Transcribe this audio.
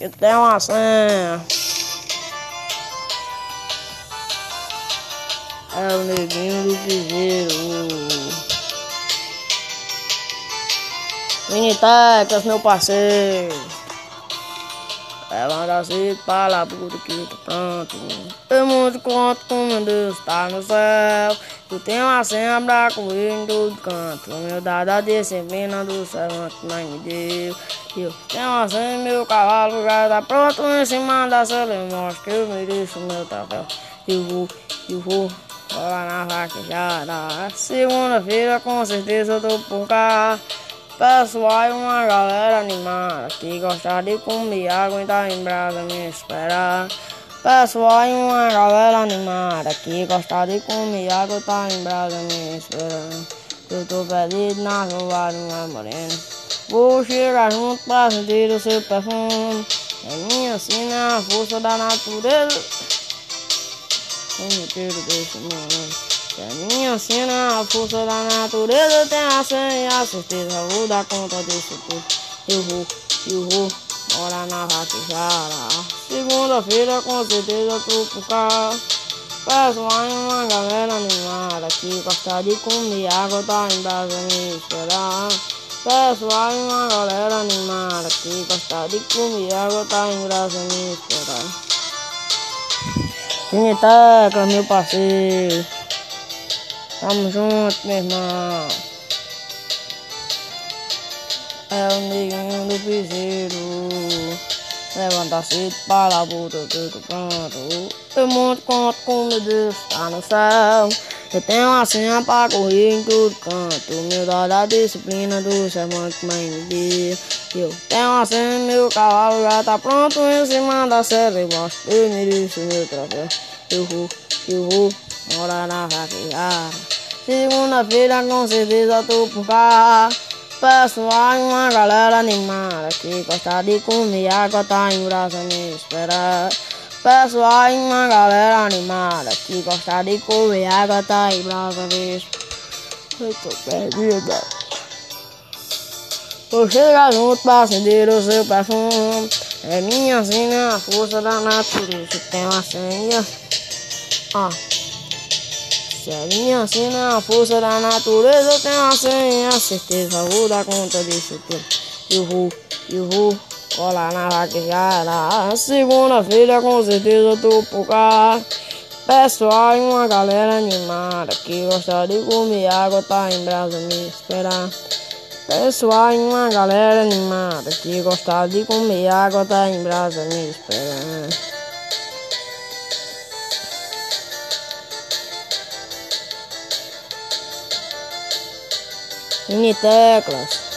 Eu tenho uma senha. É o neguinho do piseiro. Minitecas, meu parceiro. Levanta cedo para lá, puta que tá pronto. Eu muito conto com meu Deus tá no céu. Eu tenho uma senha pra correr em todo canto. Dado a disciplina do servante mãe me deu. Eu tenho uma senha, meu cavalo já tá pronto em cima da mostro que eu mereço meu troféu. Eu vou, eu vou. Rola na vaquejada. Segunda-feira com certeza eu tô por cá. Pessoal, uma galera animada que gosta de comer e tá em brasa me esperar. Pessoal, uma galera animada que gosta de comer e tá em brasa me esperar. Eu tô perdido na rua de uma morena. Vou chegar junto pra sentir o seu perfume. É minha sina, a força da natureza. O motivo desse mundo. Se a minha cena, a força da natureza tem a senha, a certeza vou dar conta desse tudo. Eu vou, eu vou morar na vaquejara. Segunda-feira com certeza tô por cá. Peço aí uma galera animada que gosta de comer água, tá em brasa me esperar. Peço aí uma galera animada que gosta de comer água, tá em brasa me esperar. Vinheta, meu parceiro. Tamo junto, meu irmão. É o neguinho do piseiro. Levanta cedo para a puta, tudo pronto. Eu monto conto com meu Deus, tá no céu. Eu tenho uma senha pra correr em todo canto. Meu dado a disciplina do sermão que mãe me deu. Eu tenho uma senha, meu cavalo já tá pronto em cima da serra. Mostro, eu mereço meu troféu. Eu vou, eu vou morar na vaquejada. Segunda-feira com certeza tô por cá. Pessoal, uma galera animada que gosta de comer água, tá em brasa me esperar. Pessoal, uma galera animada que gosta de comer água, tá brasa me esperar. Eu tô perdida. Vou chegar junto pra acender o seu perfume. É minha senha, a força da natureza. Tem uma senha. Ó. Se a minha senha, a força da natureza. Tem uma senha, certeza. Vou dar conta disso tudo. Eu vou, eu vou. Colar na vaquejada. Segunda-feira com certeza eu tô por cá. Pessoal, e uma galera animada que gosta de comer água, tá em brasa me esperar. Pessoal, e uma galera animada que gosta de comer água, tá em brasa me esperar. Mini teclas.